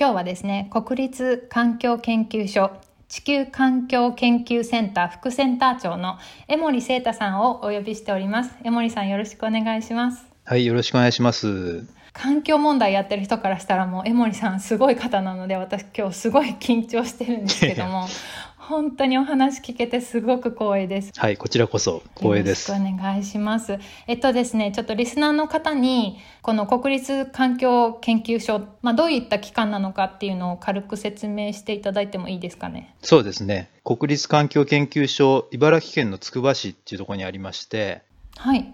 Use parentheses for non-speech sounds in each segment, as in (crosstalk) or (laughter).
今日はですね国立環境研究所地球環境研究センター副センター長の江森聖太さんをお呼びしております。江森さんよろしくお願いします。はいよろしくお願いします。環境問題やってる人からしたらもう江森さんすごい方なので私今日すごい緊張してるんですけども本当にお話聞けてすごく光栄です。はい、こちらこそ光栄です。よろしくお願いします。えっとですね、ちょっとリスナーの方に、この国立環境研究所、まあ、どういった機関なのかっていうのを軽く説明していただいてもいいですかね？そうですね。国立環境研究所、茨城県のつくば市っていうところにありまして、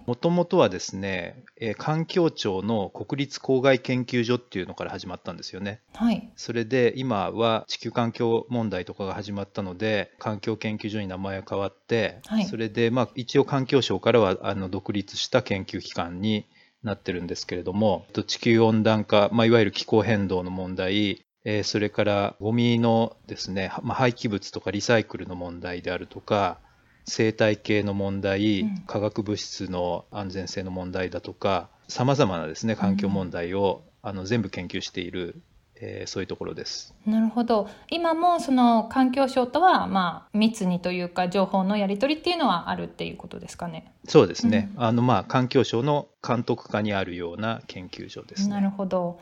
もともとはですね、えー、環境庁の国立公害研究所っていうのから始まったんですよね。はい。それで今は地球環境問題とかが始まったので、環境研究所に名前が変わって、はい、それでまあ一応環境省からはあの独立した研究機関になってるんですけれども、地球温暖化、まあ、いわゆる気候変動の問題、えー、それからゴミのですね、まあ、廃棄物とかリサイクルの問題であるとか、生態系の問題、うん、化学物質の安全性の問題だとかさまざまなですね環境問題を、うん、あの全部研究している、えー、そういうところです。なるほど。今もその環境省とは、まあ、密にというか情報のやり取りっていうのはあるっていうことですかね。そうですね、うん、あのまあ環境省の監督下にあるような研究所です、ね、なるほど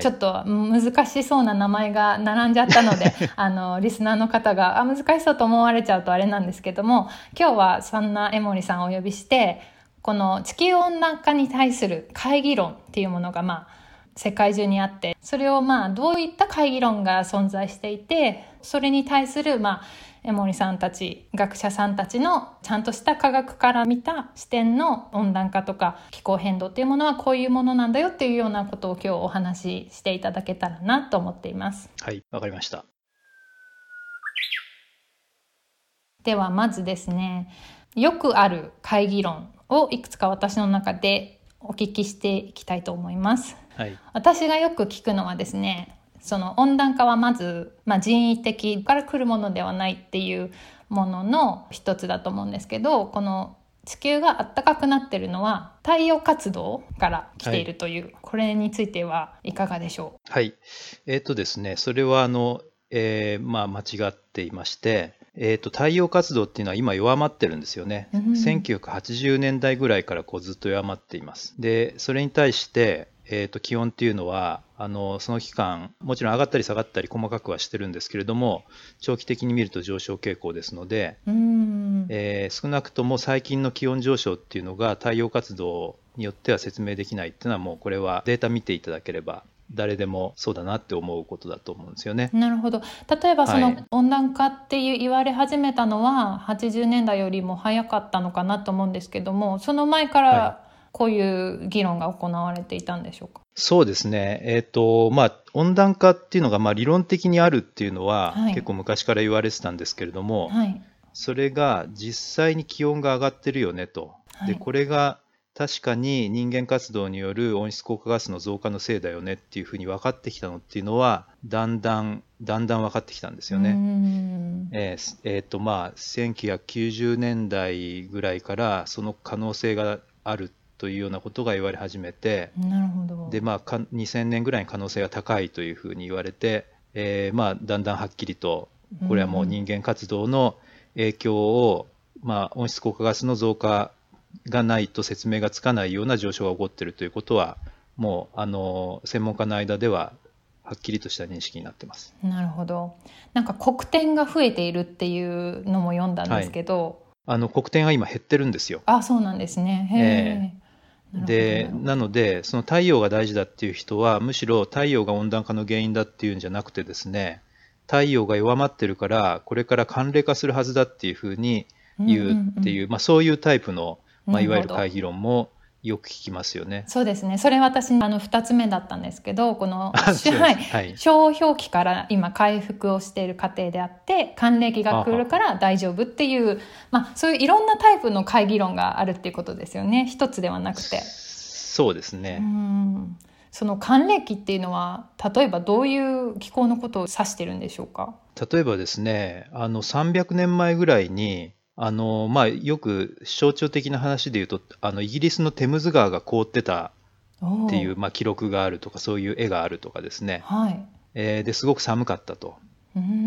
ちょっと難しそうな名前が並んじゃったので (laughs) あのリスナーの方があ難しそうと思われちゃうとあれなんですけども今日はそんな江森さんをお呼びしてこの地球温暖化に対する会議論っていうものがまあ世界中にあってそれをまあどういった会議論が存在していてそれに対するまあ江森さんたち学者さんたちのちゃんとした科学から見た視点の温暖化とか気候変動っていうものはこういうものなんだよっていうようなことを今日お話ししていただけたらなと思っています。はいわかりましたではまずですねよくある会議論をいくつか私の中でお聞きしていきたいと思います。はい、私がよく聞くのはですねその温暖化はまず、まあ、人為的から来るものではないっていうものの一つだと思うんですけどこの地球が暖かくなってるのは太陽活動から来ているという、はい、これについてはいかがでしょう？はい。えっ、ー、とですねそれはあの、えー、まあ間違っていましてえーと、太陽活動っていうのは今弱まってるんですよね、うん、1980年代ぐらいからこうずっと弱まっています。でそれに対してえー、と気温っていうのはあのその期間もちろん上がったり下がったり細かくはしてるんですけれども長期的に見ると上昇傾向ですので、えー、少なくとも最近の気温上昇っていうのが太陽活動によっては説明できないっていうのはもうこれはデータ見ていただければ誰でもそうだなって思うことだと思うんですよね。なるほど。例えばその温暖化っていう言われ始めたのは80年代よりも早かったのかなと思うんですけどもその前からこういう議論が行われていたんでしょうか？そうですね、えーとまあ、温暖化っていうのがまあ理論的にあるっていうのは、はい、結構昔から言われてたんですけれども、はい、それが実際に気温が上がってるよねと、はい、でこれが確かに人間活動による温室効果ガスの増加のせいだよねっていうふうに分かってきたのっていうのはだんだんだんだん分かってきたんですよね。えー、えー、とまあ1990年代ぐらいからその可能性があるというようなことが言われ始めてなるほどで、まあ、2000年ぐらいに可能性が高いというふうに言われて、えーまあ、だんだんはっきりとこれはもう人間活動の影響を、まあ、温室効果ガスの増加がないと説明がつかないような上昇が起こっているということはもうあの専門家の間でははっきりとした認識になってます。なるほど。なんか黒点が増えているっていうのも読んだんですけど、はい、あの黒点が今減ってるんですよ。あ、そうなんですね。でなのでその太陽が大事だっていう人はむしろ太陽が温暖化の原因だっていうんじゃなくてですね太陽が弱まってるからこれから寒冷化するはずだっていうふうに言うっていう、まあ、そういうタイプの、まあ、いわゆる会議論もよく聞きますよね。そうですね。それ私、あの、二つ目だったんですけど、この、はい、はい、小氷期から今回復をしている過程であって、還暦が来るから大丈夫っていう、まあ、そういういろんなタイプの会議論があるっていうことですよね。一つではなくて。そうですね。うんその還暦っていうのは例えばどういう気候のことを指してるんでしょうか？例えばですねあの300年前ぐらいにあのまあ、よく象徴的な話で言うとあのイギリスのテムズ川が凍ってたっていう、まあ、記録があるとかそういう絵があるとかですね、はいえー、ですごく寒かったと。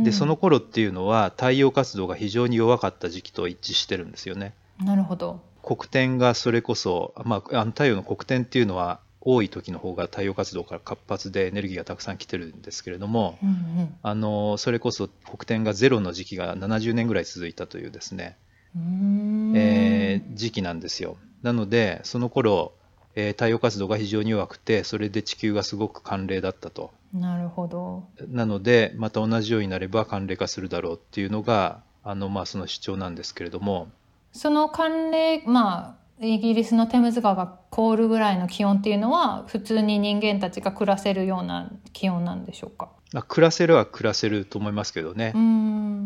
でその頃っていうのは太陽活動が非常に弱かった時期と一致してるんですよね。なるほど黒点がそれこそ、まあ、あの太陽の黒点っていうのは多い時の方が太陽活動から活発でエネルギーがたくさん来てるんですけれども、うんうん、あのそれこそ黒点がゼロの時期が70年ぐらい続いたというですね、えー、時期なんですよ。なのでその頃、えー、太陽活動が非常に弱くてそれで地球がすごく寒冷だったと。なるほど。なのでまた同じようになれば寒冷化するだろうっていうのがあの、まあ、その主張なんですけれども。その寒冷まあイギリスのテムズ川が凍るぐらいの気温っていうのは普通に人間たちが暮らせるような気温なんでしょうか？暮らせるは暮らせると思いますけどね。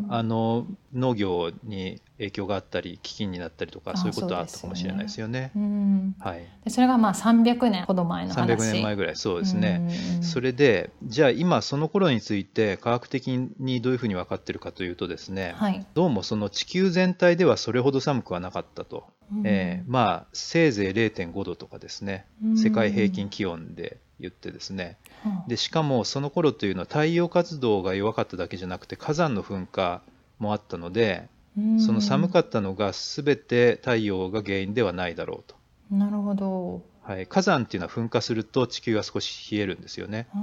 あの農業に影響があったり飢饉になったりとかそういうことはあったかもしれないですよね。そ、ね、はい、でそれがまあ300年ほど前の話。300年前ぐらいそうですね。それでじゃあ今その頃について科学的にどういうふうに分かってるかというとですね、はい、どうもその地球全体ではそれほど寒くはなかったと。えー、まあせいぜい0.5度とかですね世界平均気温で言ってですね。でしかもその頃というのは太陽活動が弱かっただけじゃなくて火山の噴火もあったのでその寒かったのが全て太陽が原因ではないだろうと。なるほど、はい、火山っていうのは噴火すると地球が少し冷えるんですよね。あ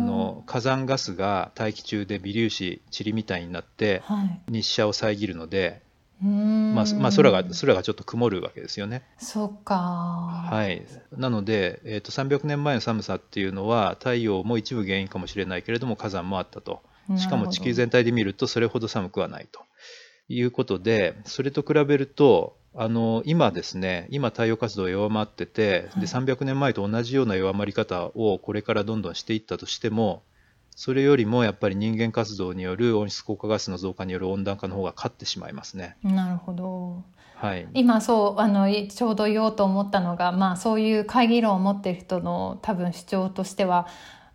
の火山ガスが大気中で微粒子塵みたいになって日射を遮るので、まあ、まあ、空が空がちょっと曇るわけですよね。そうか。はい。なので、えっ、ー、と300年前の寒さっていうのは太陽も一部原因かもしれないけれども火山もあったと。しかも地球全体で見るとそれほど寒くはないということで、それと比べるとあの今ですね、今太陽活動弱まってて、で300年前と同じような弱まり方をこれからどんどんしていったとしても、それよりもやっぱり人間活動による温室効果ガスの増加による温暖化の方が勝ってしまいますね。なるほど。はい、今そうあのちょうど言おうと思ったのが、まあ、そういう会議論を持っている人の多分主張としては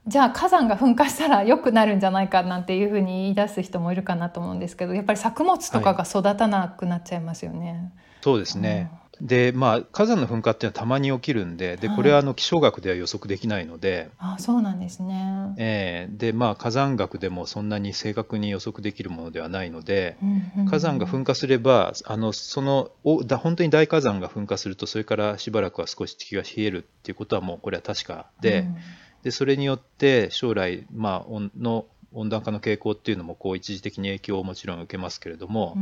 じゃあ火山が噴火したら良くなるんじゃないかなんていうふうに言い出す人もいるかなと思うんですけどやっぱり作物とかが育たなくなっちゃいますよね。はい、そうですね、でまあ、火山の噴火っていうのはたまに起きるんででこれはあの気象学では予測できないので、はい、あそうなんですね、えー、でまあ、火山学でもそんなに正確に予測できるものではないので、うんうん、火山が噴火すればあのそのおだ本当に大火山が噴火するとそれからしばらくは少し地球が冷えるっていうことはもうこれは確かでうん、でそれによって将来、まあ、の温暖化の傾向っていうのもこう一時的に影響をもちろん受けますけれども、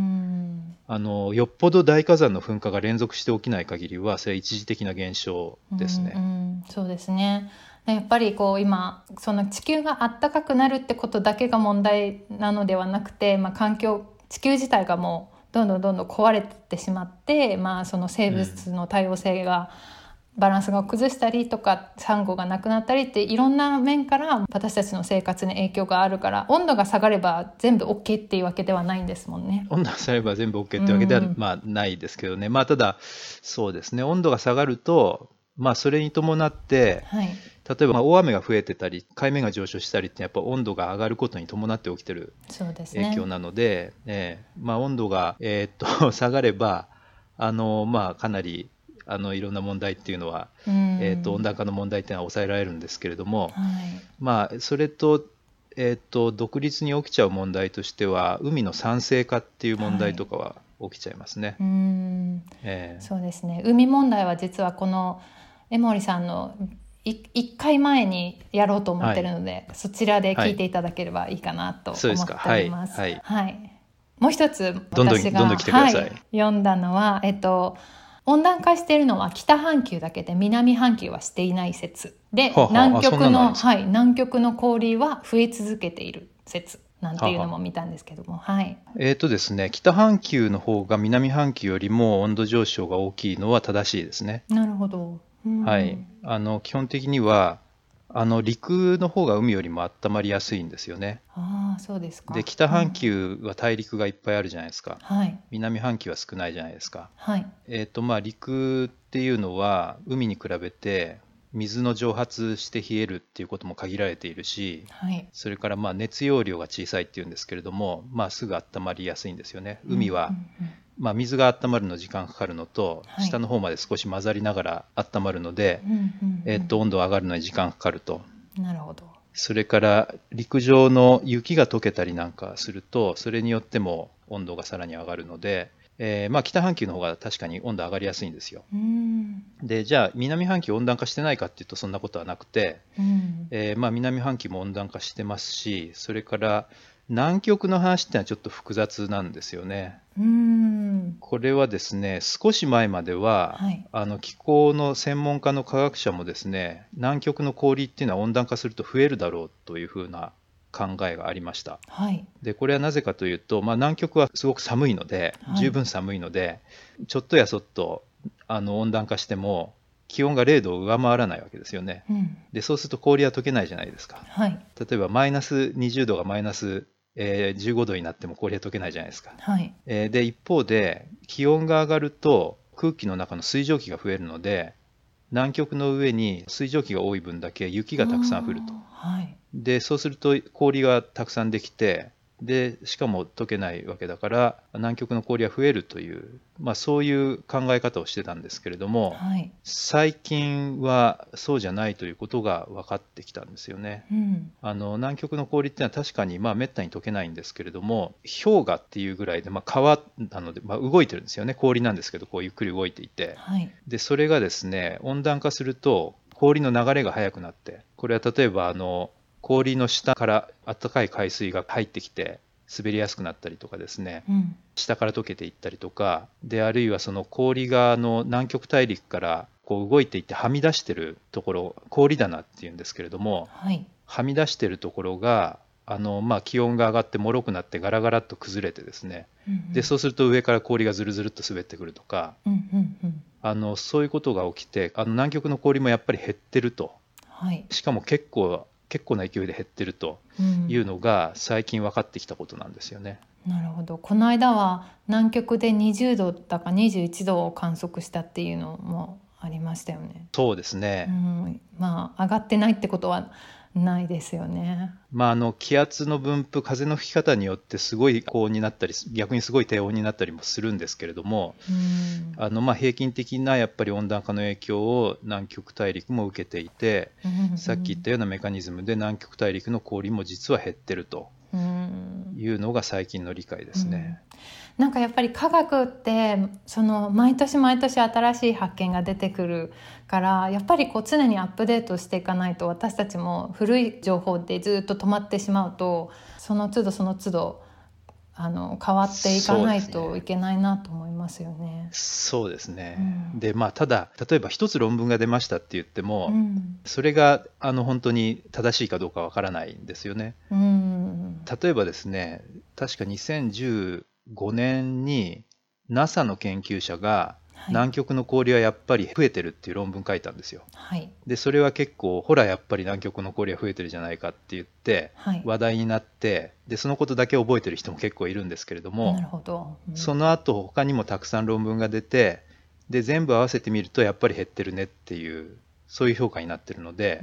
あのよっぽど大火山の噴火が連続して起きない限りはそれは一時的な現象ですね。うんうん、そうですねやっぱりこう今その地球が暖かくなるってことだけが問題なのではなくて、まあ、環境地球自体がもうどんどんどんどん壊れてしまって、まあ、その生物の多様性が、うんバランスが崩したりとかサンゴがなくなったりっていろんな面から私たちの生活に影響があるから温度が下がれば全部 OK っていうわけではないんですもんね。温度が下がれば全部 OK ってわけでは、まあないですけどね、まあただそうですね。温度が下がるとまあそれに伴って、はい、例えばまあ大雨が増えてたり海面が上昇したりってやっぱ温度が上がることに伴って起きてる影響なのでで、ね、え。ー、まあ、温度が、えー、っと (laughs) 下がればあのまあかなりあのいろんな問題っていうのは、えーと、温暖化の問題っていうのは抑えられるんですけれども、はい、まあそれと,、えーと、独立に起きちゃう問題としては海の酸性化っていう問題とかは起きちゃいますね。はい、うん。えー、そうですね。海問題は実はこの江森さんの1回前にやろうと思ってるので、はい、そちらで聞いていただければいいかなと思っております。はい、はい、もう一つ私が読んだのは、えっと温暖化しているのは北半球だけで南半球はしていない説で、はあ、南極のはい南極の氷は増え続けている説なんていうのも見たんですけども、はい。えっ、ー、とですね、北半球の方が南半球よりも温度上昇が大きいのは正しいですね。なるほど。はい。あの基本的にはあの陸の方が海よりも温まりやすいんですよね。ああ、そうですか。で、北半球は大陸がいっぱいあるじゃないですか。はい。南半球は少ないじゃないですか。はい。えっ、と、まあ、陸っていうのは海に比べて水の蒸発して冷えるっていうことも限られているし、はい、それからまあ熱容量が小さいっていうんですけれども、まあ、すぐ温まりやすいんですよね。海は、まあ、水が温まるの時間かかるのと、はい、下の方まで少し混ざりながら温まるので、えっと温度上がるのに時間かかると。なるほど。それから陸上の雪が溶けたりなんかするとそれによっても温度がさらに上がるのでえー、まあ、北半球の方が確かに温度上がりやすいんですよ。でじゃあ南半球温暖化してないかっていうとそんなことはなくて、えー、まあ、南半球も温暖化してますしそれから南極の話ってのはちょっと複雑なんですよね。これはですね少し前までは、はい、あの気候の専門家の科学者もですね南極の氷っていうのは温暖化すると増えるだろうというふうな考えがありました。はい、でこれはなぜかというと、まあ、南極はすごく寒いので、十分寒いのでちょっとやそっとあの温暖化しても気温が0度を上回らないわけですよね。うん、でそうすると氷は溶けないじゃないですか。はい、例えばマイナス20度がマイナスえー、15度になっても氷は溶けないじゃないですか。はいえー、で一方で気温が上がると空気の中の水蒸気が増えるので南極の上に水蒸気が多い分だけ雪がたくさん降ると。はい、でそうすると氷がたくさんできてでしかも溶けないわけだから南極の氷は増えるという、まあ、そういう考え方をしてたんですけれども、はい、最近はそうじゃないということが分かってきたんですよね。うん、あの南極の氷っていうのは確かにまあめったに溶けないんですけれども氷河っていうぐらいで、まあ、川なので、まあ、動いてるんですよね。氷なんですけどこうゆっくり動いていて、はい、でそれがですね温暖化すると氷の流れが速くなってこれは例えばあの氷の下から暖かい海水が入ってきて滑りやすくなったりとかですね、うん、下から溶けていったりとかであるいはその氷がの南極大陸からこう動いていってはみ出してるところ氷棚っていうんですけれども、はい、はみ出してるところがあの、まあ、気温が上がってもろくなってガラガラっと崩れてですね、うんうん、でそうすると上から氷がずるずるっと滑ってくるとか、うんうんうん、あのそういうことが起きてあの南極の氷もやっぱり減ってると、はい、しかも結構結構な勢いで減ってるというのが最近分かってきたことなんですよね。うん、なるほどこの間は南極で20度だか21度を観測したっていうのもありましたよね。そうですね、うん、まあ上がってないってことはないですよね。まあ、あの気圧の分布風の吹き方によってすごい高温になったり逆にすごい低温になったりもするんですけれども、あのまあ平均的なやっぱり温暖化の影響を南極大陸も受けていて、さっき言ったようなメカニズムで南極大陸の氷も実は減ってるというのが最近の理解ですね。なんかやっぱり科学ってその毎年毎年新しい発見が出てくるからやっぱりこう常にアップデートしていかないと私たちも古い情報でずっと止まってしまうとその都度その都度あの変わっていかないといけないなと思いますよね。そうですね。うん、でまあただ例えば一つ論文が出ましたって言っても、うん、それがあの本当に正しいかどうかわからないんですよね。うん、例えばですね確か2010 5年に NASA の研究者が南極の氷はやっぱり増えてるっていう論文書いたんですよ。はい、でそれは結構ほらやっぱり南極の氷は増えてるじゃないかって言って話題になって、でそのことだけ覚えてる人も結構いるんですけれどもなるほど、うん、その後他にもたくさん論文が出てで全部合わせてみるとやっぱり減ってるねっていうそういう評価になってるので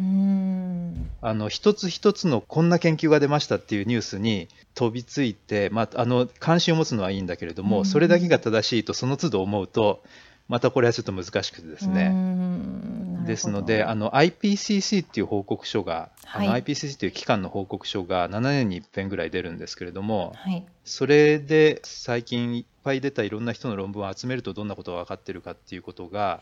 あの一つ一つのこんな研究が出ましたっていうニュースに飛びついて、まあ、あの関心を持つのはいいんだけれどもそれだけが正しいとその都度思うとまたこれはちょっと難しくてですね。ですのであの IPCC っていう報告書が、はい、あの IPCC という機関の報告書が7年に一遍ぐらい出るんですけれども、はい、それで最近いっぱい出たいろんな人の論文を集めるとどんなことが分かってるかっていうことが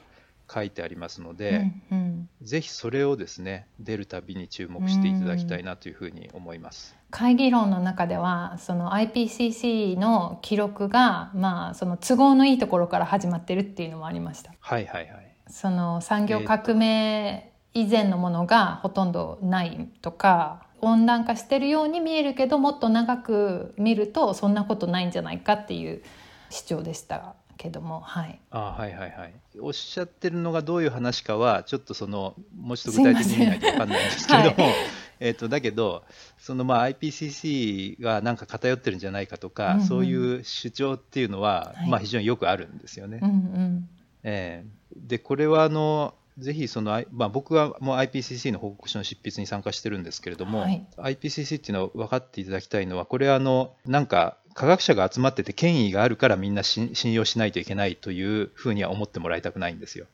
書いてありますので、うんうん、ぜひそれをですね出るたびに注目していただきたいなというふうに思います。会議論の中ではその IPCC の記録が、まあ、その都合のいいところから始まってるっていうのもありました。はいはいはい。その産業革命以前のものがほとんどないとか、温暖化してるように見えるけどもっと長く見るとそんなことないんじゃないかっていう主張でしたけども、はい、あはいはいはい。おっしゃってるのがどういう話かはちょっとそのもうちょっと具体的に見ないと分かんないんですけれども、はい、(laughs) えーと、だけどそのまあ IPCC がなんか偏ってるんじゃないかとか、うんうん、そういう主張っていうのは、はい、まあ、非常によくあるんですよね。うんうん。えー、でこれはあのぜひその、まあ、僕はもう IPCC の報告書の執筆に参加してるんですけれども、はい、IPCC っていうのは分かっていただきたいのはこれはあのなんか科学者が集まってて権威があるからみんな信用しないといけないというふうには思ってもらいたくないんですよ。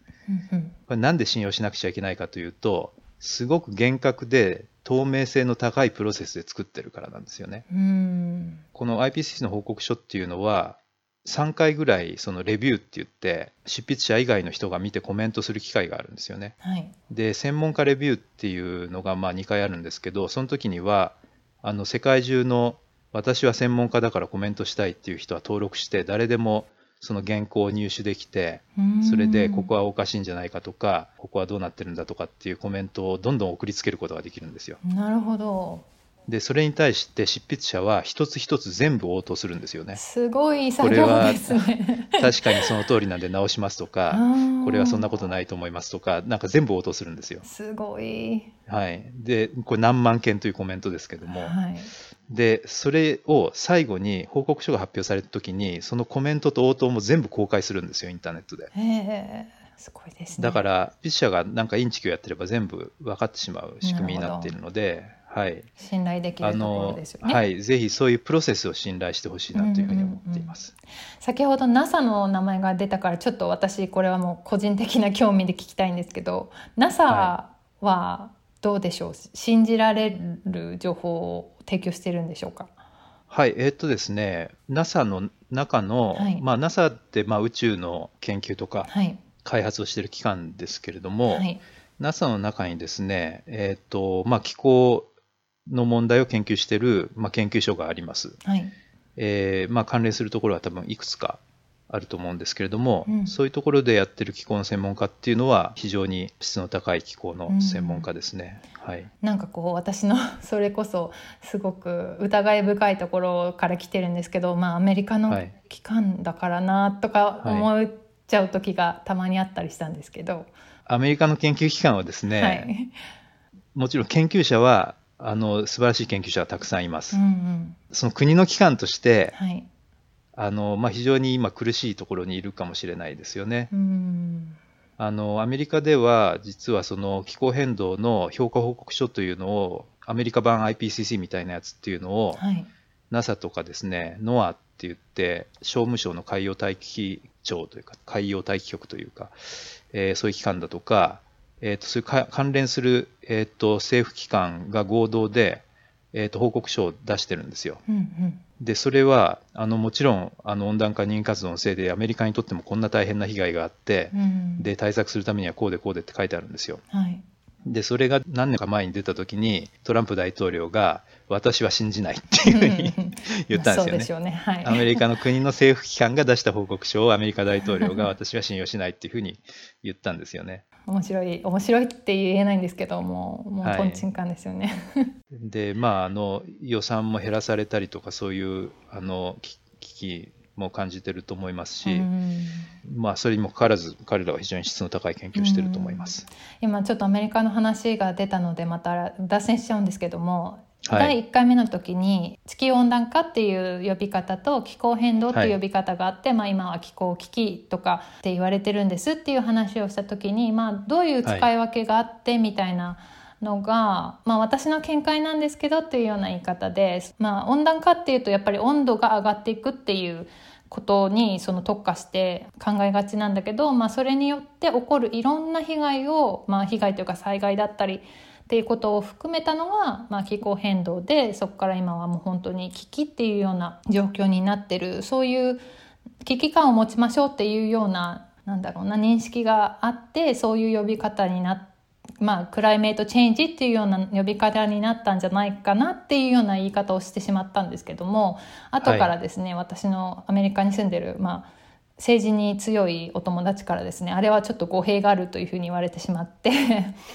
これなんで信用しなくちゃいけないかというとすごく厳格で透明性の高いプロセスで作ってるからなんですよね。この IPCC の報告書っていうのは3回ぐらいそのレビューって言って執筆者以外の人が見てコメントする機会があるんですよね。はい、で専門家レビューっていうのがまあ2回あるんですけどその時にはあの世界中の私は専門家だからコメントしたいっていう人は登録して誰でもその原稿を入手できてそれでここはおかしいんじゃないかとかここはどうなってるんだとかっていうコメントをどんどん送りつけることができるんですよ。なるほどでそれに対して執筆者は一つ一つ全部応答するんですよね。すごい作業ですね。(laughs) 確かにその通りなんで直しますとかこれはそんなことないと思いますとかなんか全部応答するんですよ。すごい。はい、でこれ何万件というコメントですけども、はい、でそれを最後に報告書が発表された時にそのコメントと応答も全部公開するんですよインターネットで。へすごいですね。だから筆者がなんかインチキをやってれば全部分かってしまう仕組みになっているので。はい、信頼できるところですよね。はい、ぜひそういうプロセスを信頼してほしいなというふうに思っています、うんうんうん。先ほど NASA の名前が出たからちょっと私これはもう個人的な興味で聞きたいんですけど NASA はどうでしょう、はい、信じられる情報を提供してるんでしょうか？はい、えー、っとですね NASA の中の、はい、まあ、NASA ってまあ宇宙の研究とか開発をしている機関ですけれども、はい、NASA の中にですね、えーとまあ、気候の問題を研究している、まあ、研究所があります。はい、えー、まあ、関連するところは多分いくつかあると思うんですけれども、うん、そういうところでやってる気候の専門家っていうのは非常に質の高い気候の専門家ですね。うん、はい、なんかこう私の (laughs) それこそすごく疑い深いところから来てるんですけど、まあ、アメリカの機関だからなとか思っちゃう時がたまにあったりしたんですけど。アメリカの研究機関はですね、はい、もちろん研究者はあの素晴らしい研究者はたくさんいます。うんうん、その国の機関として、はい、あのまあ、非常に今苦しいところにいるかもしれないですよね。うんあのアメリカでは実はその気候変動の評価報告書というのをアメリカ版 IPCC みたいなやつっていうのを、はい、NASA とかですね NOAA って言って商務省の海洋大気庁というか海洋大気局というか、えー、そういう機関だとかえーと、そういう関連する、えーと、政府機関が合同で、えーと、報告書を出してるんですよ。うんうん、でそれはあのもちろんあの温暖化人活動のせいでアメリカにとってもこんな大変な被害があって、うん、で対策するためにはこうでこうでって書いてあるんですよ。はい、でそれが何年か前に出た時にトランプ大統領が私は信じないっていうふうに (laughs) 言ったんですよね。ねはい、アメリカの国の政府機関が出した報告書を (laughs) アメリカ大統領が (laughs) 私は信用しないっていうふうに言ったんですよね。面白い面白いって言えないんですけどももうとんちんかんですよね。はい、でまああの予算も減らされたりとかそういうあの危機も感じてると思いますし、まあそれにもかかわらず彼らは非常に質の高い研究をしてると思います。今ちょっとアメリカの話が出たのでまた脱線しちゃうんですけども第1回目の時に地球温暖化っていう呼び方と気候変動っていう呼び方があって、はい、まあ、今は気候危機とかって言われてるんですっていう話をした時に、まあ、どういう使い分けがあってみたいなのが、はい、まあ、私の見解なんですけどっていうような言い方で、まあ、温暖化っていうとやっぱり温度が上がっていくっていうことにその特化して考えがちなんだけど、まあ、それによって起こるいろんな被害を、まあ、被害というか災害だったりっていうことを含めたのが、まあ、気候変動でそこから今はもう本当に危機っていうような状況になってるそういう危機感を持ちましょうっていうようななんだろうな認識があってそういう呼び方になって。まあ、クライメートチェンジっていうような呼び方になったんじゃないかなっていうような言い方をしてしまったんですけども後からですね、はい、私のアメリカに住んでる、まあ、政治に強いお友達からですねあれはちょっと語弊があるというふうに言われてしまって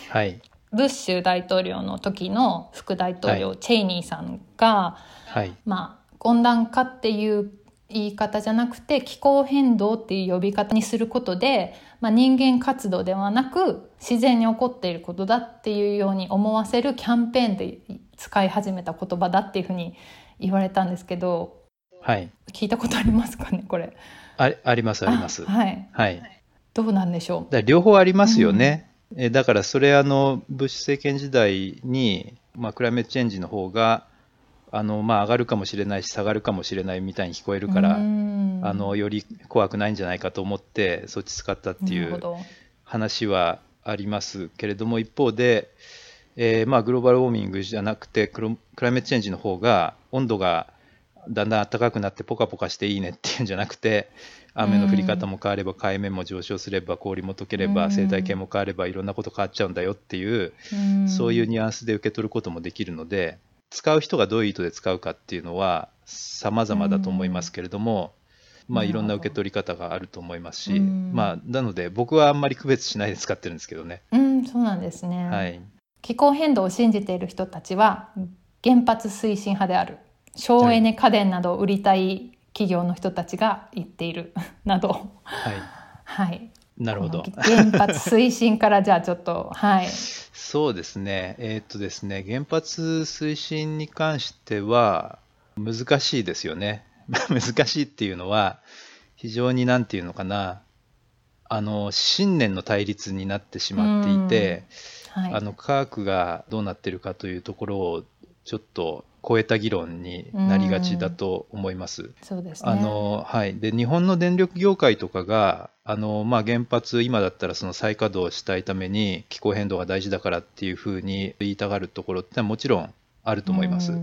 はいブッシュ大統領の時の副大統領、はい、チェイニーさんが、はい、まあ温暖化っていう言い方じゃなくて気候変動っていう呼び方にすることで、まあ、人間活動ではなく自然に起こっていることだっていうように思わせるキャンペーンで使い始めた言葉だっていうふうに言われたんですけど、はい、聞いたことありますかねこれ。あありますあります。はい、はい、どうなんでしょう。両方ありますよね、うん、えだからそれあのブッシュ政権時代に、まあ、クライメットチェンジの方があのまあ、上がるかもしれないし下がるかもしれないみたいに聞こえるからあのより怖くないんじゃないかと思ってそっち使ったっていう話はありますけれども一方で、えー、まあグローバルウォーミングじゃなくてクライメットチェンジの方が温度がだんだん暖かくなってポカポカしていいねっていうんじゃなくて雨の降り方も変われば海面も上昇すれば氷も溶ければ生態系も変わればいろんなこと変わっちゃうんだよっていうそういうニュアンスで受け取ることもできるので使う人がどういう意図で使うかっていうのは様々だと思いますけれども、まあ、いろんな受け取り方があると思いますし、まあ、なので僕はあんまり区別しないで使ってるんですけどね。うん、そうなんですね。はい。気候変動を信じている人たちは原発推進派である。省エネ家電などを売りたい企業の人たちが言っている (laughs) など、はい、はい、なるほど。原発推進からじゃあちょっとはい。そうですね。えー、っとですね原発推進に関しては難しいですよね。(laughs) 難しいっていうのは非常になんていうのかな。あの信念の対立になってしまっていて、はい、あの科学がどうなってるかというところをちょっと超えた議論になりがちだと思います。そうですね。あの、はい。で、日本の電力業界とかが、あの、まあ、原発、今だったらその再稼働したいために気候変動が大事だからっていうふうに言いたがるところってもちろんあると思います。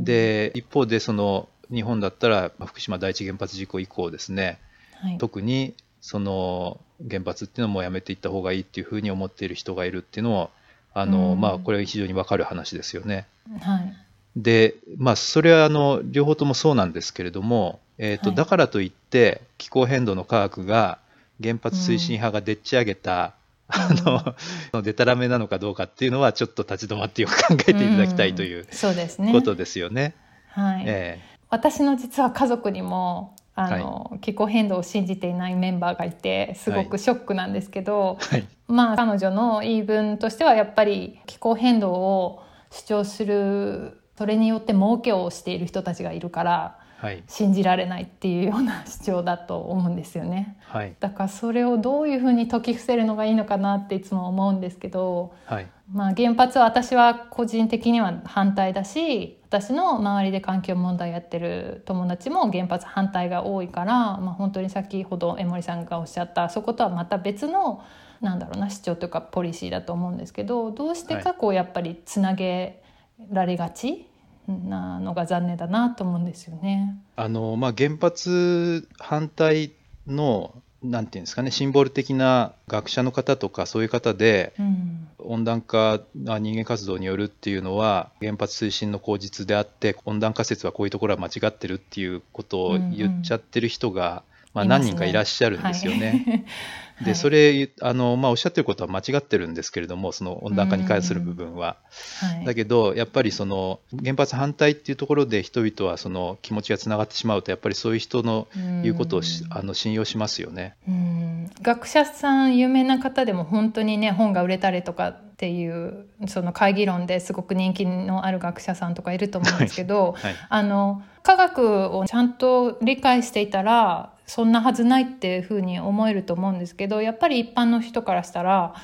で、一方でその日本だったら福島第一原発事故以降ですね、はい、特にその原発っていうのもやめていった方がいいっていうふうに思っている人がいるっていうのをあの、まあこれは非常にわかる話ですよね。はい、で、まあ、それはあの両方ともそうなんですけれども、えーと、はい、だからといって気候変動の科学が原発推進派がでっち上げた、うん、あ (laughs) のでたらめなのかどうかっていうのはちょっと立ち止まってよく考えていただきたいという、そうですね。ことですよね。はい。えー、私の実は家族にもあの、はい、気候変動を信じていないメンバーがいてすごくショックなんですけど、はい、まあ彼女の言い分としてはやっぱり気候変動を主張するそれによって儲けをしている人たちがいるから、はい、信じられないっていうような主張だと思うんですよね、はい、だからそれをどういうふうに解き伏せるのがいいのかなっていつも思うんですけど、はい、まあ、原発は私は個人的には反対だし私の周りで環境問題やってる友達も原発反対が多いから、まあ、本当に先ほど江森さんがおっしゃったそことはまた別のなんだろうな主張というかポリシーだと思うんですけどどうしてかこうやっぱりつなげられがちなのが残念だなと思うんですよね。あのまあ、原発反対のなんていうんですかねシンボル的な学者の方とかそういう方で、うん、温暖化が人間活動によるっていうのは原発推進の口実であって温暖化説はこういうところは間違ってるっていうことを言っちゃってる人が、まあ、何人かいらっしゃるんですよね。で、それ、あの、まあ、おっしゃってることは間違ってるんですけれども、その温暖化に関する部分は。はい、だけど、やっぱりその原発反対っていうところで人々はその気持ちがつながってしまうと、やっぱりそういう人の言うことをあの信用しますよね。学者さん、有名な方でも本当にね、本が売れたりとかっていうその会議論ですごく人気のある学者さんとかいると思うんですけど、はい。はい、あの科学をちゃんと理解していたらそんなはずないっていうふうに思えると思うんですけどやっぱり一般の人からしたら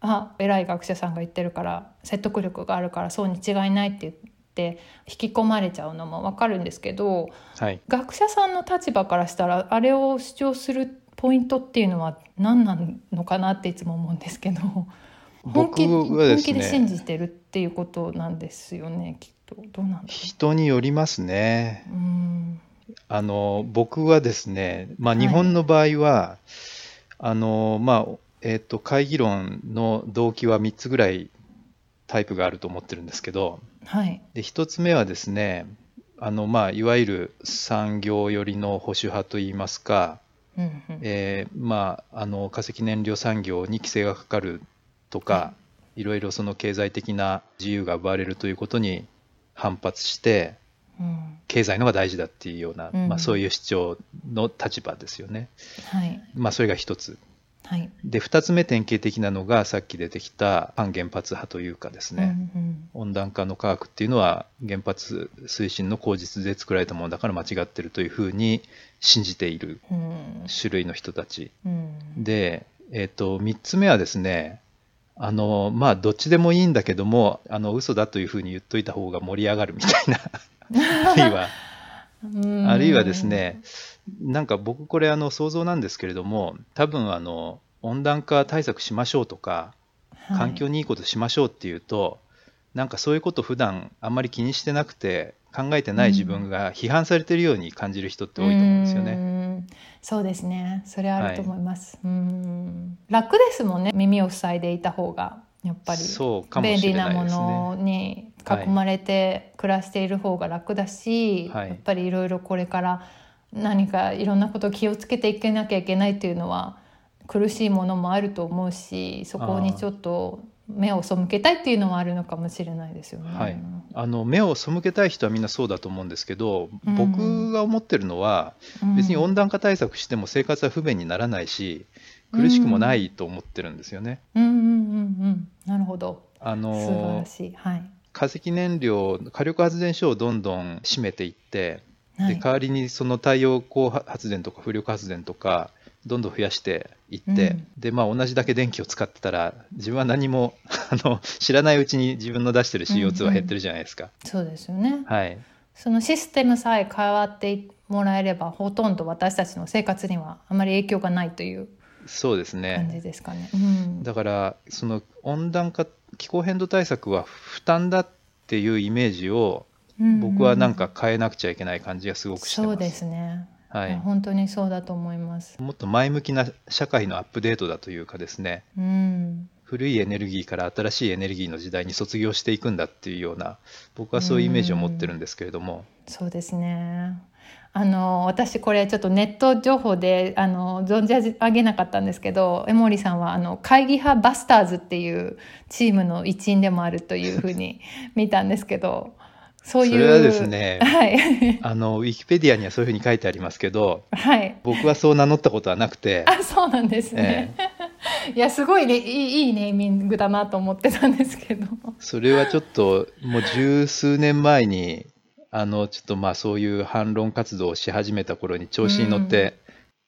あ偉い学者さんが言ってるから説得力があるからそうに違いないって言って引き込まれちゃうのも分かるんですけど、はい、学者さんの立場からしたらあれを主張するポイントっていうのは何なのかなっていつも思うんですけど本気,、本気で信じてるっていうことなんですよねきっと。どうなん人によりますね。うんあの僕はですね、まあ、日本の場合は、はい、あのまあえーと、会議論の動機は3つぐらいタイプがあると思ってるんですけど、はい、で1つ目はですねあの、まあ、いわゆる産業寄りの保守派といいますか、うんうん、えー、まあ、あの化石燃料産業に規制がかかるとか、い。ろいろその経済的な自由が奪われるということに反発して、うん、経済のが大事だっていうような、うん、まあ、そういう主張の立場ですよね。はい、まあ、それが一つ。はい、で2つ目典型的なのがさっき出てきた反原発派というかですね、うんうん、温暖化の科学っていうのは原発推進の口実で作られたものだから間違ってるというふうに信じている種類の人たち、うん、で、えーと、3つ目はですねあのまあどっちでもいいんだけどもあの嘘だというふうに言っといた方が盛り上がるみたいなあるいは。あるいは。ですねなんか僕これあの想像なんですけれども多分あの温暖化対策しましょうとか環境にいいことしましょうっていうと、はい、なんかそういうこと普段あんまり気にしてなくて考えてない自分が批判されてるように感じる人って多いと思うんですよね。うそうですね。それあると思います、はい、うん。楽ですもんね。耳を塞いでいた方がやっぱり。便利なものに囲まれて暮らしている方が楽だし、はい、やっぱりいろいろこれから何かいろんなことを気をつけていけなきゃいけないっていうのは苦しいものもあると思うしそこにちょっと目を背けたいっていうのはあるのかもしれないですよね。はい、あの目を背けたい人はみんなそうだと思うんですけど、うん、僕が思ってるのは、別に温暖化対策しても生活は不便にならないし苦しくもないと思ってるんですよね。うんうんうんうん、なるほど。あの素晴らしい。はい。化石燃料火力発電所をどんどん占めていって、で代わりにその太陽光発電とか風力発電とかどんどん増やしていって、うん、でまあ同じだけ電気を使ってたら自分は何も (laughs) あの知らないうちに自分の出してる CO2 は減ってるじゃないですか。うんうん、そうですよね。はい。そのシステムさえ変わってもらえればほとんど私たちの生活にはあまり影響がないというそうですね感じですかね。うん、だからその温暖化気候変動対策は負担だっていうイメージを僕はなんか変えなくちゃいけない感じがすごくしてます。そうですね。はい、本当にそうだと思います。もっと前向きな社会のアップデートだというかですね。うん、古いエネルギーから新しいエネルギーの時代に卒業していくんだっていうような僕はそういうイメージを持ってるんですけれども。うそうですね。あの私これちょっとネット情報であの存じ上げなかったんですけど江森さんはあの会議派バスターズっていうチームの一員でもあるというふうに見たんですけどそういう。それはですね、(laughs) はい。あの、ウィキペディアにはそういうふうに書いてありますけど、はい。僕はそう名乗ったことはなくて。あ、そうなんですね。えー、(laughs) いや、すごいね、いいいいネーミングだなと思ってたんですけど。それはちょっと、もう十数年前に、あの、ちょっとまあそういう反論活動をし始めた頃に調子に乗って、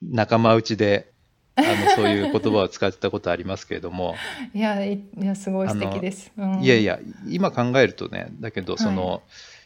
仲間内であのそういう言葉を使ってたことありますけれども。(laughs) いやいやすごい素敵です、うん、いやいや今考えるとねだけどその、はい、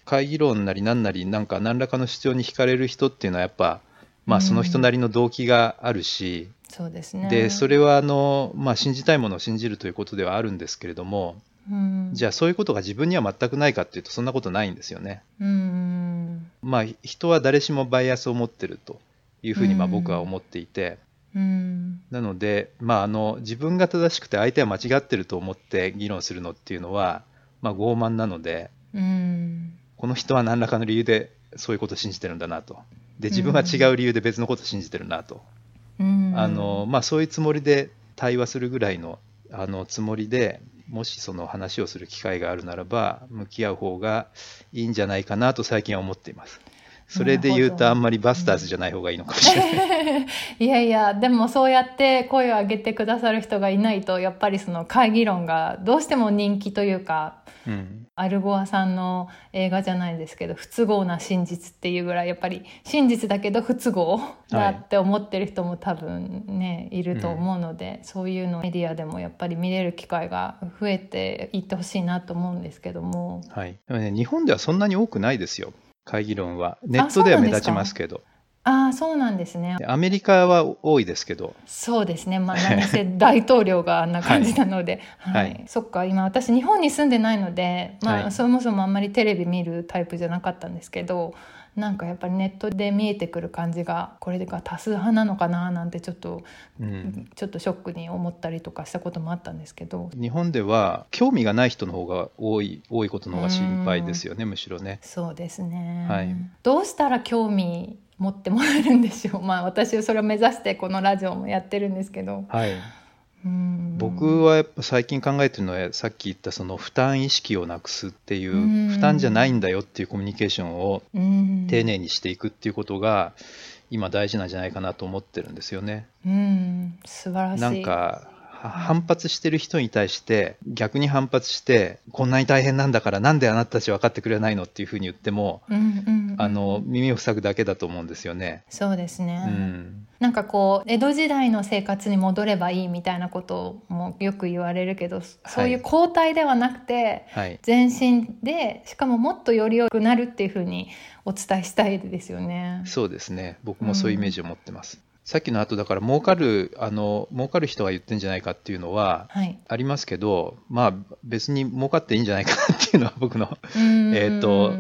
会議論なり何なりなんか何らかの主張に惹かれる人っていうのはやっぱまあその人なりの動機があるし、うん、そうですね。でそれはあの、まあ、信じたいものを信じるということではあるんですけれども、うん、じゃあそういうことが自分には全くないかっていうとそんなことないんですよね。うん、まあ人は誰しもバイアスを持ってるというふうにまあ僕は思っていて、うん、なので、まあ、あの自分が正しくて相手は間違ってると思って議論するのっていうのは、まあ、傲慢なので、うん、この人は何らかの理由でそういうことを信じてるんだなと。で自分は違う理由で別のことを信じてるなと、うん、あのまあ、そういうつもりで対話するぐらいのあのつもりでもしその話をする機会があるならば向き合う方がいいんじゃないかなと最近は思っています。それで言うとあんまりバスターズじゃない方がいいのかもしれない。(laughs) いやいや、でもそうやって声を上げてくださる人がいないと、やっぱりその会議論がどうしても人気というか、うん、アルゴアさんの映画じゃないですけど不都合な真実っていうぐらいやっぱり真実だけど不都合だって思ってる人も多分ね、い、ると思うので、うん、そういうのメディアでもやっぱり見れる機会が増えていってほしいなと思うんですけども、はい、でもね日本ではそんなに多くないですよ会議論はネットでは目立ちますけど。ああそうなんですね。アメリカは多いですけど。そうですね。まあ (laughs) 何せ大統領があんな感じなので、(laughs) はい、はい、そっか今私日本に住んでないので、まあ、はい、そもそもあんまりテレビ見るタイプじゃなかったんですけどなんかやっぱりネットで見えてくる感じがこれが多数派なのかななんてちょっと、うん、ちょっとショックに思ったりとかしたこともあったんですけど。日本では興味がない人の方が多い多いことの方が心配ですよねむしろね。そうですね、はい、どうしたら興味持ってもらえるんでしょう。まあ私それを目指してこのラジオもやってるんですけど、はい、僕はやっぱ最近考えてるのはさっき言ったその負担意識をなくすっていう負担じゃないんだよっていうコミュニケーションを丁寧にしていくっていうことが今大事なんじゃないかなと思ってるんですよね。うん。素晴らしい。なんか反発してる人に対して逆に反発してこんなに大変なんだからなんであなたたち分かってくれないのっていうふうに言っても、うんうんうん、あの耳を塞ぐだけだと思うんですよね。そうですね、うん、なんかこう江戸時代の生活に戻ればいいみたいなこともよく言われるけどそういう交代ではなくて、はい、全身でしかももっとより良くなるっていうふうにお伝えしたいですよね。そうですね僕もそういうイメージを持ってます。うんさっきの後だから儲かるあの儲かる人が言ってんじゃないかっていうのはありますけど、はい、まあ別に儲かっていいんじゃないかなっていうのは僕のえっ、と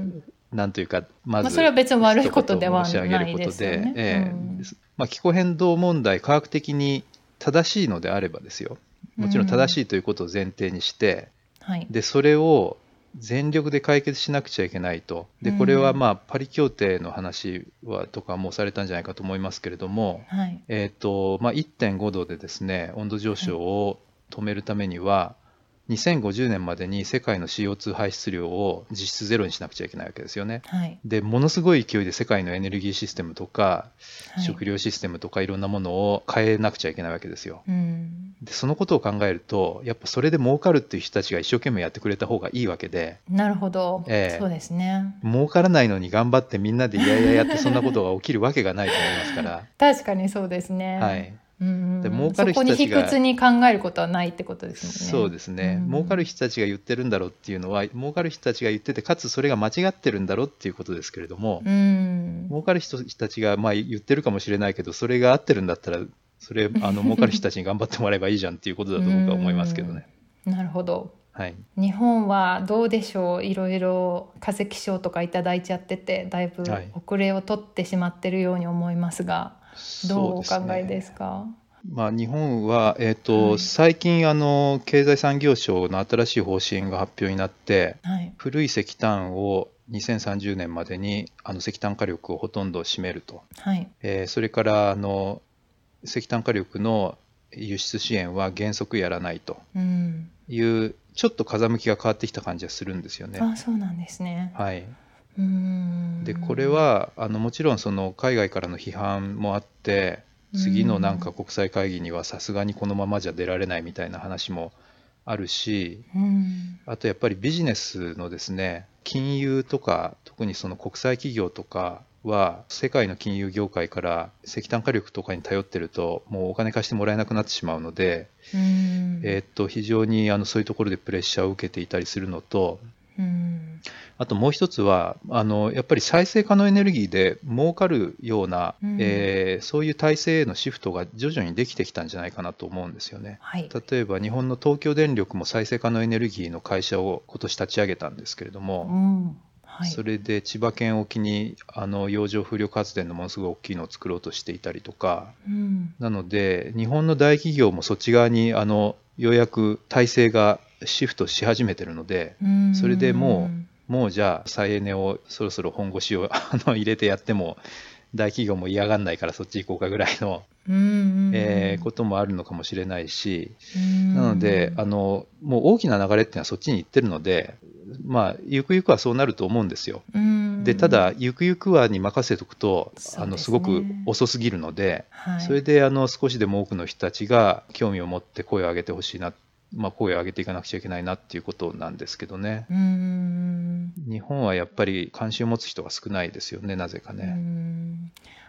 なんというかまず、まあ、それは別に悪いことではないですよね。えーまあ、気候変動問題科学的に正しいのであればですよ。もちろん正しいということを前提にして、はい、でそれを全力で解決しなくちゃいけないと。で、これはまあ、パリ協定の話はとかもされたんじゃないかと思いますけれども、はい、えっ、と、まあ、1.5度でですね、温度上昇を止めるためには、2050年までに世界の CO2 排出量を実質ゼロにしなくちゃいけないわけですよね。はい、でものすごい勢いで世界のエネルギーシステムとか、はい、食料システムとかいろんなものを変えなくちゃいけないわけですよ。うん、でそのことを考えるとやっぱそれで儲かるっていう人たちが一生懸命やってくれた方がいいわけで。なるほど、えー、そうですね。儲からないのに頑張ってみんなでいやいややってそんなことが起きるわけがないと思いますから。(laughs) 確かにそうですね。はいで儲かる人たちがそこに卑屈に考えることはないってことですね。そうですね、儲かる人たちが言ってるんだろうっていうのは儲かる人たちが言っててかつそれが間違ってるんだろうっていうことですけれども、うん、儲かる人たちがまあ言ってるかもしれないけどそれが合ってるんだったらそれあの儲かる人たちに頑張ってもらえばいいじゃんっていうことだと僕は思いますけどね。(laughs) なるほど。はい、日本はどうでしょう？いろいろ化石賞とか頂いちゃっててだいぶ遅れを取ってしまってるように思いますが。はいどうお考えですか？まあ、日本は、えーと、はい、最近あの経済産業省の新しい方針が発表になって、はい、古い石炭を2030年までにあの石炭火力をほとんど占めると、はい、えー、それからあの石炭火力の輸出支援は原則やらないと。いう、うん、ちょっと風向きが変わってきた感じがするんですよね。あそうなんですね、はいでこれはあのもちろんその海外からの批判もあって次のなんか国際会議にはさすがにこのままじゃ出られないみたいな話もあるし、あとやっぱりビジネスのですね金融とか特にその国際企業とかは世界の金融業界から石炭火力とかに頼ってるともうお金貸してもらえなくなってしまうので、えー、っと非常にあのそういうところでプレッシャーを受けていたりするのと、あともう一つはあのやっぱり再生可能エネルギーで儲かるような、うん、えー、そういう体制へのシフトが徐々にできてきたんじゃないかなと思うんですよね。はい、例えば日本の東京電力も再生可能エネルギーの会社を今年立ち上げたんですけれども、うん。はい、それで千葉県沖にあの洋上風力発電のものすごい大きいのを作ろうとしていたりとか、うん、なので日本の大企業もそっち側にあのようやく体制がシフトし始めてるので、それでもうもうじゃあ再エネをそろそろ本腰を (laughs) 入れてやっても大企業も嫌がんないからそっち行こうかぐらいの、えー、こともあるのかもしれないし、なのであのもう大きな流れっていうのはそっちに行ってるのでまあゆくゆくはそうなると思うんですよ。でただゆくゆくはに任せておくと、ね、あのすごく遅すぎるので、はい、それであの少しでも多くの人たちが興味を持って声を上げてほしいなまあ、声を上げていかなくちゃいけないなっていうことなんですけどね。日本はやっぱり関心を持つ人が少ないですよねなぜかね。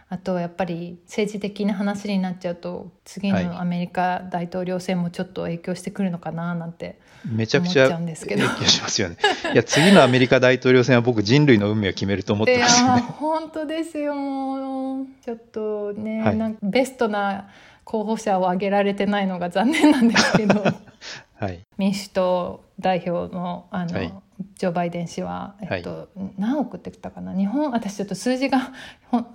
あとやっぱり政治的な話になっちゃうと次のアメリカ大統領選もちょっと影響してくるのかななんてめちゃくちゃ影響しますよね。いや次のアメリカ大統領選は僕人類の運命を決めると思ってますよね。本当ですよちょっとね、はい、なんかベストな候補者を挙げられてないのが残念なんですけど。はい、民主党代表のあの、はい、ジョー・バイデン氏は、えっと、はい、何億って言ったかな？日本私ちょっと数字が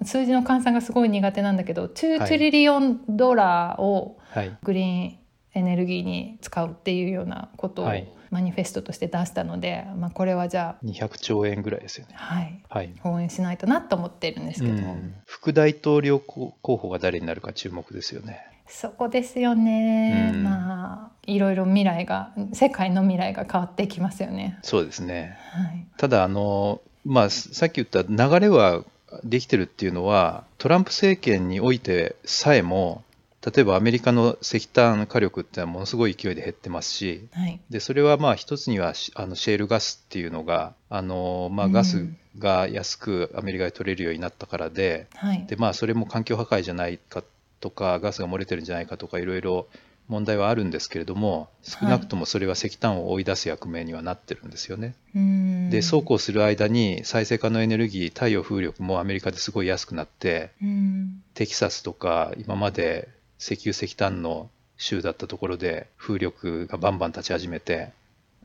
数字の換算がすごい苦手なんだけど2トリリオンドラーをグリーンエネルギーに使うっていうようなことを、マニフェストとして出したので、まあ、これはじゃあ200兆円ぐらいですよね、はい、はい、応援しないとなと思ってるんですけど、副大統領候補が誰になるか注目ですよね。そこですよね、うん。まあいろいろ未来が世界の未来が変わっていきますよね。そうですね。はい、ただあの、まあ、さっき言った流れはできてるっていうのはトランプ政権においてさえも例えばアメリカの石炭火力ってのはものすごい勢いで減ってますしはい。でそれはまあ一つにはしあのシェールガスっていうのがあの、まあ、うん。ガスが安くアメリカで取れるようになったからで,、はい。でまあ、それも環境破壊じゃないかとかガスが漏れてるんじゃないかとかいろいろ問題はあるんですけれども少なくともそれは石炭を追い出す役目にはなってるんですよね。うんでそうこうする間に再生可能エネルギー太陽風力もアメリカですごい安くなってうんテキサスとか今まで石油石炭の州だったところで風力がバンバン立ち始めて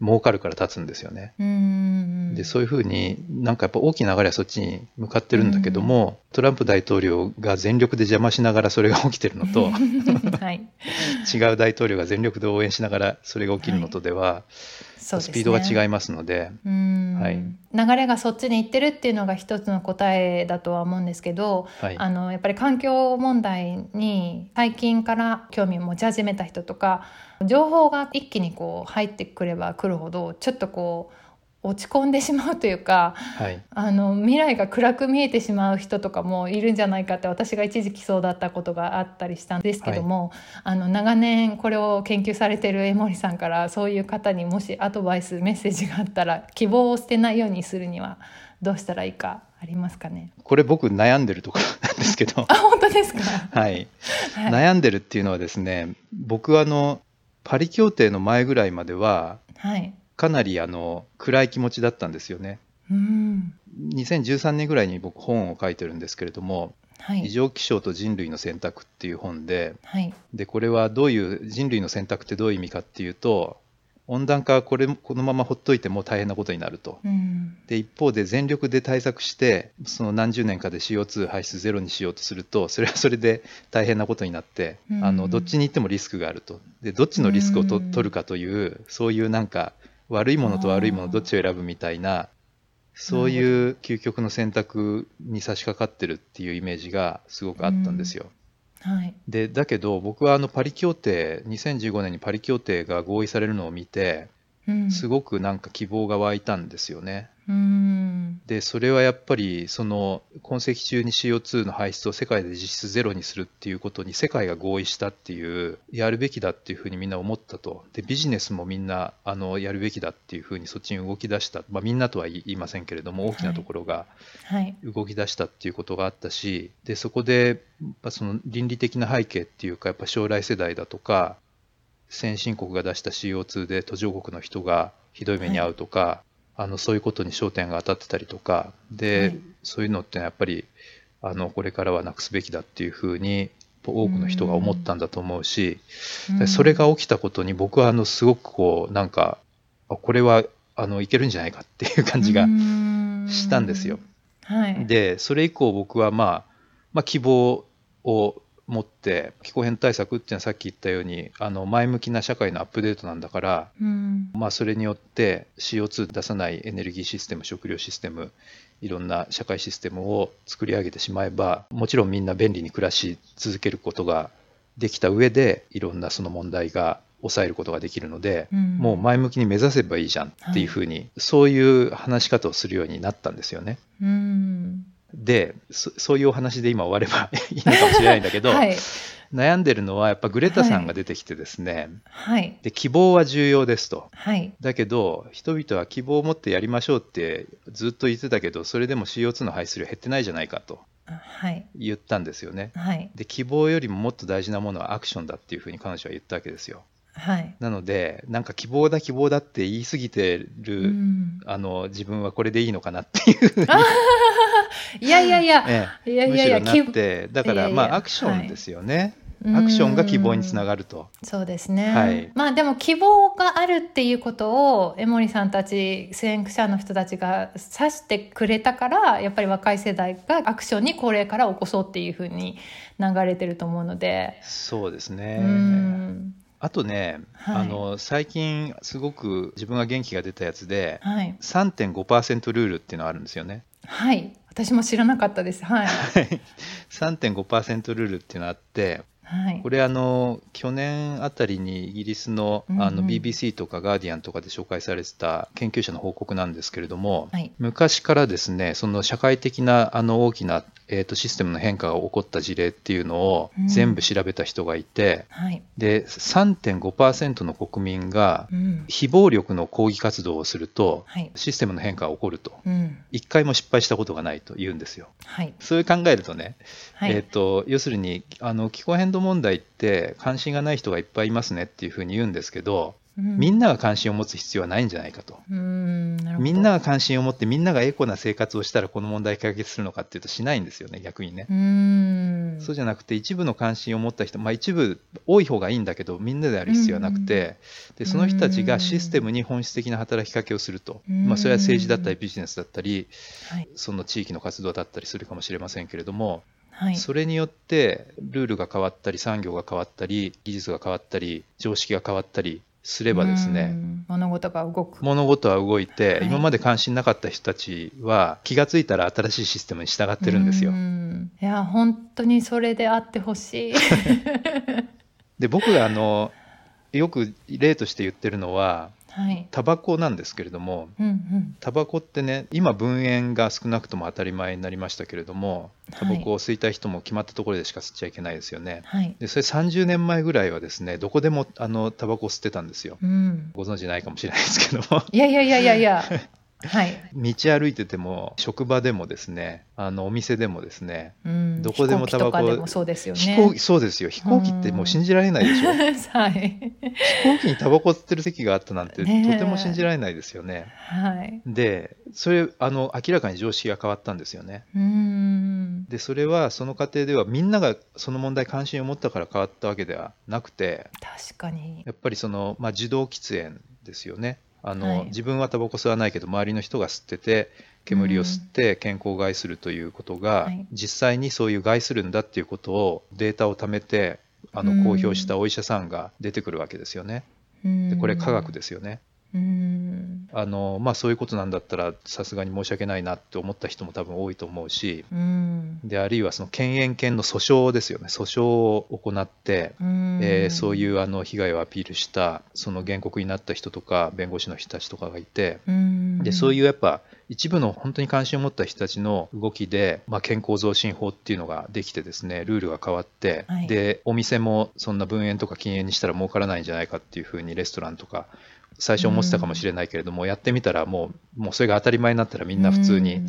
儲かるから立つんですよね。うんでそういうふうになんかやっぱ大きな流れはそっちに向かってるんだけども、トランプ大統領が全力で邪魔しながらそれが起きてるのと (laughs) はい。違う大統領が全力で応援しながらそれが起きるのとでは、そうですね。スピードが違いますので。うん。はい。流れがそっちに行ってるっていうのが一つの答えだとは思うんですけど、はい。あのやっぱり環境問題に最近から興味を持ち始めた人とか情報が一気にこう入ってくればくるほどちょっとこう落ち込んでしまうというかはい。あの未来が暗く見えてしまう人とかもいるんじゃないかって私が一時期そうだったことがあったりしたんですけども、あの長年これを研究されてる江森さんからそういう方にもしアドバイスメッセージがあったら希望を捨てないようにするにはどうしたらいいかありますかね？これ僕悩んでるところなんですけど。(laughs) あ本当ですか、はい、はい。悩んでるっていうのはですね僕はあのパリ協定の前ぐらいまでははいかなりあの暗い気持ちだったんですよね。うん。2013年ぐらいに僕本を書いてるんですけれども「異はい。常気象と人類の選択」っていう本ではい。でこれはどういう人類の選択ってどういう意味かっていうと温暖化はこれこのままほっといても大変なことになると。うん。で一方で全力で対策してその何十年かで CO2 排出ゼロにしようとするとそれはそれで大変なことになって、うん。あのどっちに行ってもリスクがあると。でどっちのリスクをと、うん。取るかというそういうなんか悪いものと悪いものどっちを選ぶみたいなそういう究極の選択に差し掛かってるっていうイメージがすごくあったんですよ。はい。でだけど僕はあのパリ協定2015年にパリ協定が合意されるのを見てうんすごくなんか希望が湧いたんですよね。うん。でそれはやっぱりその今世紀中に CO2 の排出を世界で実質ゼロにするっていうことに世界が合意したっていうやるべきだっていうふうにみんな思ったと。でビジネスもみんなあのやるべきだっていうふうにそっちに動き出した、まあ、みんなとは言いませんけれども大きなところがはい。動き出したっていうことがあったしでそこでやっぱその倫理的な背景っていうかやっぱ将来世代だとか先進国が出した CO2 で途上国の人がひどい目に遭うとか、あのそういうことに焦点が当たってたりとかで、はい。そういうのってやっぱりあのこれからはなくすべきだっていうふうに多くの人が思ったんだと思うし、でそれが起きたことに僕はあのすごくこうなんかあこれはあのいけるんじゃないかっていう感じがしたんですよ。はい。でそれ以降僕は、まあ、まあ希望を持って気候変対策っていうのはさっき言ったようにあの前向きな社会のアップデートなんだから、うん。まあ、それによって CO2 出さないエネルギーシステム食料システムいろんな社会システムを作り上げてしまえばもちろんみんな便利に暮らし続けることができた上でいろんなその問題が抑えることができるので、うん。もう前向きに目指せばいいじゃんっていうふうに、そういう話し方をするようになったんですよね。うんでそそういうお話で今終われば (laughs) いいのかもしれないんだけど、はい。悩んでるのはやっぱグレタさんが出てきてですね、はい。で希望は重要ですと。はい。だけど人々は希望を持ってやりましょうってずっと言ってたけどそれでも CO2 の排出量減ってないじゃないかとはい。言ったんですよね。はい。で希望よりももっと大事なものはアクションだっていうふうに彼女は言ったわけですよ。はい。なのでなんか希望だ希望だって言い過ぎてる、うん。あの自分はこれでいいのかなっていう (laughs) (laughs) いやいやいやええ。いやいやいやなってだからいやいやまあアクションですよね、はいアクションが希望につながると。そうですね、はい。まあでも希望があるっていうことを江森さんたち先駆者の人たちが指してくれたからやっぱり若い世代がアクションに高齢から起こそうっていうふうに流れてると思うので、そうですね、うん。あとね、はい。あの最近すごく自分が元気が出たやつではい。3.5%ルールっていうのがあるんですよね。はい私も知らなかったです。はい。3.5%ルールっていうのがあってはい、これあの去年あたりにイギリスのあの BBC とかガーディアンとかで紹介されてた研究者の報告なんですけれども、はい、昔からですねその社会的なあの大きなえーと、システムの変化が起こった事例っていうのを全部調べた人がいて、うんはい、で3.5%の国民が非暴力の抗議活動をすると、システムの変化が起こると、うん、1回も失敗したことがないと言うんですよ。はい、そういう考えるとね、えーと、要するにあの気候変動問題って関心がない人がいっぱいいますねっていうふうに言うんですけどみんなが関心を持つ必要はないんじゃないかと。みんなが関心を持ってみんながエコな生活をしたらこの問題解決するのかっていうとしないんですよね逆にね。うそうじゃなくて一部の関心を持った人まあ一部多い方がいいんだけどみんなである必要はなくてでその人たちがシステムに本質的な働きかけをすると、まあ、それは政治だったりビジネスだったり、はい、その地域の活動だったりするかもしれませんけれども。はい、それによってルールが変わったり産業が変わったり技術が変わったり常識が変わったりすればですね、物事が動く物事は動いて、はい、今まで関心なかった人たちは気が付いたら新しいシステムに従ってるんですよ。いや本当にそれであってほしい。で僕があのよく例として言ってるのはタバコなんですけれども、タバコってね今分煙が少なくとも当たり前になりましたけれどもタバコを吸いたい人も決まったところでしか吸っちゃいけないですよね、はい、でそれ30年前ぐらいはですねどこでもあのタバコ吸ってたんですよ、うん、ご存知ないかもしれないですけども。いやいやいやいやいや (laughs) はい、道歩いてても職場でもですねあのお店でもですね、うん、どこでもタバコそうですよね。飛行機そうですよ。飛行機ってもう信じられないでしょ、うん、(laughs) はい、飛行機にタバコ吸ってる席があったなんて、とても信じられないですよね、はい、でそれあの明らかに常識が変わったんですよね。でそれはその過程ではみんながその問題関心を持ったから変わったわけではなくて確かに。やっぱりその、まあ、受動喫煙ですよねあの、はい、自分はタバコ吸わないけど周りの人が吸ってて煙を吸って健康を害するということが、うん、実際にそういう害するんだっていうことをデータを貯めてあの公表したお医者さんが出てくるわけですよね。でこれ科学ですよね。あのまあ、そういうことなんだったらさすがに申し訳ないなって思った人も多分多いと思うし、うであるいはその犬猿犬の訴訟ですよね。訴訟を行って、えー、そういうあの被害をアピールしたその原告になった人とか弁護士の人たちとかがいて、でそういうやっぱ一部の本当に関心を持った人たちの動きで、まあ、健康増進法っていうのができてですねルールが変わって、はい、でお店もそんな分煙とか禁煙にしたら儲からないんじゃないかっていうふうにレストランとか最初思ってたかもしれないけれども、やってみたらもうもうそれが当たり前になったらみんな普通に、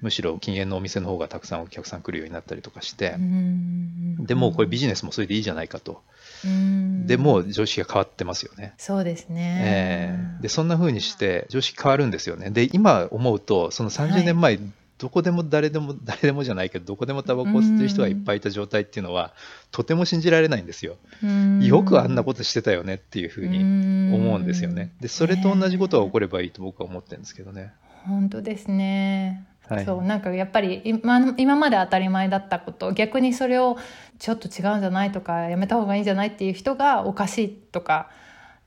むしろ禁煙のお店の方がたくさんお客さん来るようになったりとかして、でもうこれビジネスもそれでいいじゃないかと。でもう常識が変わってますよね。そうですね。えー、でそんな風にして常識変わるんですよね。で今思うとその30年前、はいどこでも誰でも (laughs) 誰でもじゃないけどどこでもタバコを吸ってる人がいっぱいいた状態っていうのはとても信じられないんですよ。よくあんなことしてたよねっていうふうに思うんですよね。でそれと同じことが起こればいいと僕は思ってるんですけどね。本当ですね。はい、そうなんかやっぱり今今まで当たり前だったこと逆にそれをちょっと違うんじゃないとかやめた方がいいんじゃないっていう人がおかしいとか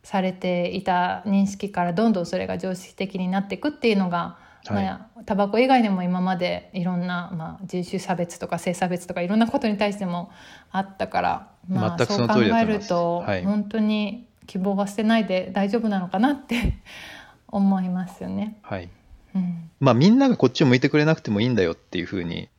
されていた認識からどんどんそれが常識的になっていくっていうのがはい、まあ、タバコ以外でも今までいろんな、まあ、人種差別とか性差別とかいろんなことに対してもあったから、まあ、そう考えると、はい、本当に希望は捨てないで大丈夫なのかなって (laughs) 思いますよね。はい。うん、まあみんながこっちを向いてくれなくてもいいんだよっていうふうに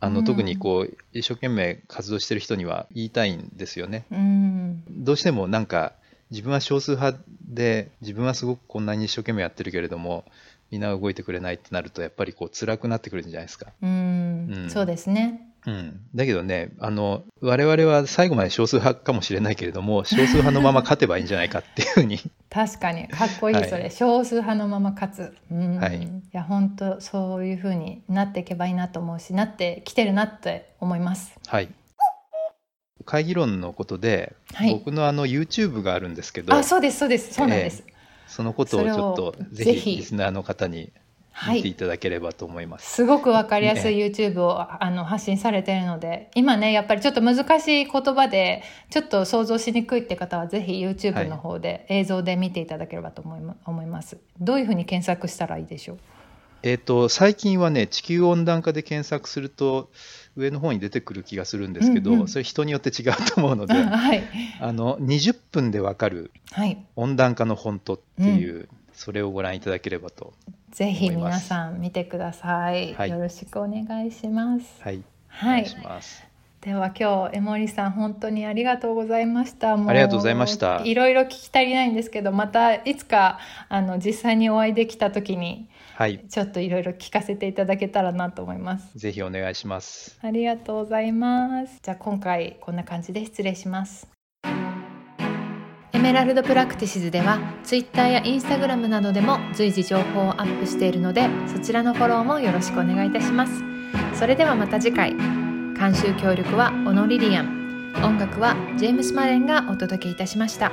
あの、うん、特にこう一生懸命活動してる人には言いたいんですよね。うん、どうしてもなんか自分は少数派で自分はすごくこんなに一生懸命やってるけれどもみんな動いてくれないってなるとやっぱりこう辛くなってくるんじゃないですか。うん、うん、そうですね。うん、だけどねあの我々は最後まで少数派かもしれないけれども少数派のまま勝てばいいんじゃないかっていうふうに。(laughs) 確かに。かっこいいそれ、はい、少数派のまま勝つ、うん、はい、いや本当そういうふうになっていけばいいなと思うしなってきてるなって思います。はい。会議論のことで、はい、僕のあの YouTube があるんですけどあそうですそうです。そうなんです、えーそのことをちょっとぜひリスナーの方に見ていただければと思います。はい、すごくわかりやすい YouTube を、ね、あの発信されているので、今ね、やっぱりちょっと難しい言葉で、ちょっと想像しにくいって方は、ぜひ YouTube の方で映像で見ていただければと思い思います。どういうふうに検索したらいいでしょう？えっ、と、最近はね、地球温暖化で検索すると、上の方に出てくる気がするんですけど、うんうん、それ人によって違うと思うので、(laughs) はい、あの20分でわかる温暖化の本当っていう、うん、それをご覧いただければとぜひ皆さん見てください、はい、よろしくお願いします。はい、はい、お願いします。では今日江森さん本当にありがとうございました。ありがとうございました。いろいろ聞き足りないんですけどまたいつかあの実際にお会いできた時にはい、ちょっといろいろ聞かせていただけたらなと思います。ぜひお願いします。ありがとうございます。じゃあ今回こんな感じで失礼します。エメラルドプラクティシズでは Twitter や Instagram などでも随時情報をアップしているのでそちらのフォローもよろしくお願いいたします。それではまた次回。監修協力はオノリリアン。音楽はジェームス・マレンがお届けいたしました。